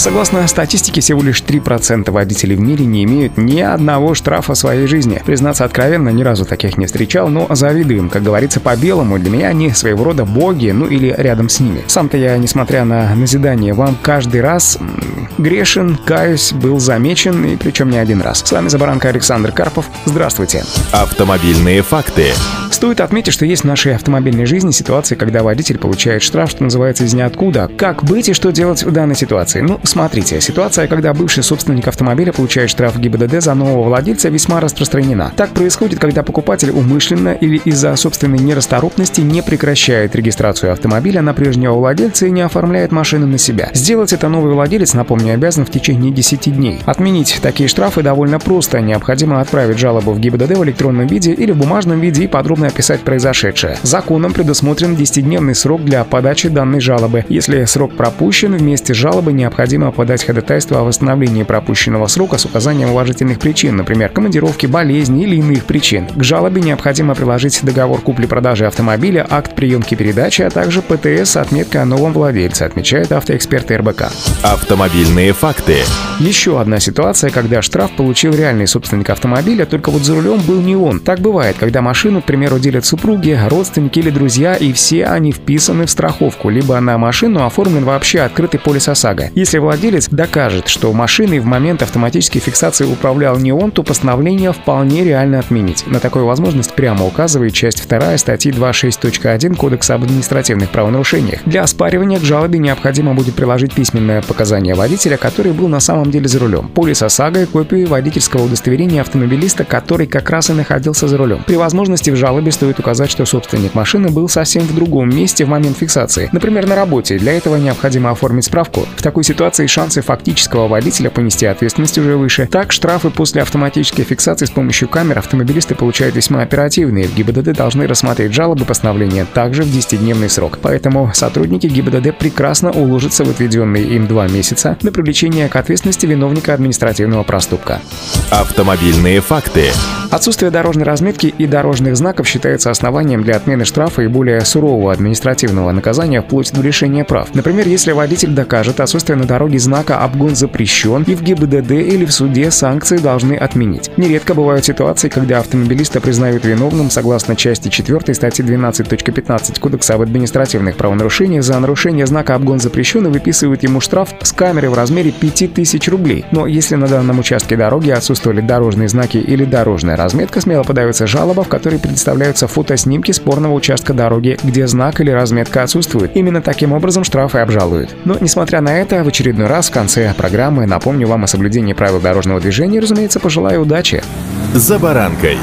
Согласно статистике, всего лишь 3% водителей в мире не имеют ни одного штрафа в своей жизни. Признаться откровенно, ни разу таких не встречал, но завидуем. Как говорится по-белому, для меня они своего рода боги, ну или рядом с ними. Сам-то я, несмотря на назидание вам, каждый раз грешен, каюсь, был замечен, и причем не один раз. С вами Забаранка Александр Карпов. Здравствуйте. Автомобильные факты. Стоит отметить, что есть в нашей автомобильной жизни ситуации, когда водитель получает штраф, что называется, из ниоткуда. Как быть и что делать в данной ситуации? Ну, смотрите, ситуация, когда бывший собственник автомобиля получает штраф ГИБДД за нового владельца, весьма распространена. Так происходит, когда покупатель умышленно или из-за собственной нерасторопности не прекращает регистрацию автомобиля на прежнего владельца и не оформляет машину на себя. Сделать это новый владелец, напомню, обязан в течение 10 дней. Отменить такие штрафы довольно просто. Необходимо отправить жалобу в ГИБДД в электронном виде или в бумажном виде и подробно описать произошедшее. Законом предусмотрен 10-дневный срок для подачи данной жалобы. Если срок пропущен, вместе с жалобой необходимо подать ходатайство о восстановлении пропущенного срока с указанием уважительных причин, например, командировки, болезни или иных причин. К жалобе необходимо приложить договор купли-продажи автомобиля, акт приемки передачи, а также ПТС с отметкой о новом владельце, отмечает автоэксперт РБК. Автомобильные факты. Еще одна ситуация, когда штраф получил реальный собственник автомобиля, только вот за рулем был не он. Так бывает, когда машину, к примеру, делят супруги, родственники или друзья, и все они вписаны в страховку, либо на машину оформлен вообще открытый полис ОСАГО. Если владелец докажет, что машиной в момент автоматической фиксации управлял не он, то постановление вполне реально отменить. На такую возможность прямо указывает часть 2 статьи 26.1 Кодекса об административных правонарушениях. Для оспаривания к жалобе необходимо будет приложить письменное показание водителя, который был на самом деле за рулем, полис ОСАГО и копию водительского удостоверения автомобилиста, который как раз и находился за рулем. При возможности в жалобе жалобе стоит указать, что собственник машины был совсем в другом месте в момент фиксации, например, на работе. Для этого необходимо оформить справку. В такой ситуации шансы фактического водителя понести ответственность уже выше. Так, штрафы после автоматической фиксации с помощью камер автомобилисты получают весьма оперативные. В ГИБДД должны рассмотреть жалобы постановления также в 10-дневный срок. Поэтому сотрудники ГИБДД прекрасно уложатся в отведенные им два месяца на привлечение к ответственности виновника административного проступка. Автомобильные факты. Отсутствие дорожной разметки и дорожных знаков считается основанием для отмены штрафа и более сурового административного наказания вплоть до лишения прав. Например, если водитель докажет отсутствие на дороге знака «Обгон запрещен» и в ГИБДД или в суде санкции должны отменить. Нередко бывают ситуации, когда автомобилиста признают виновным согласно части 4 статьи 12.15 Кодекса об административных правонарушениях за нарушение знака «Обгон запрещен» и выписывают ему штраф с камеры в размере 5000 рублей. Но если на данном участке дороги отсутствовали дорожные знаки или дорожная разметка, смело подается жалоба, в которой представляются фотоснимки спорного участка дороги, где знак или разметка отсутствует. Именно таким образом штрафы обжалуют. Но, несмотря на это, в очередной раз в конце программы напомню вам о соблюдении правил дорожного движения и, разумеется, пожелаю удачи. За баранкой.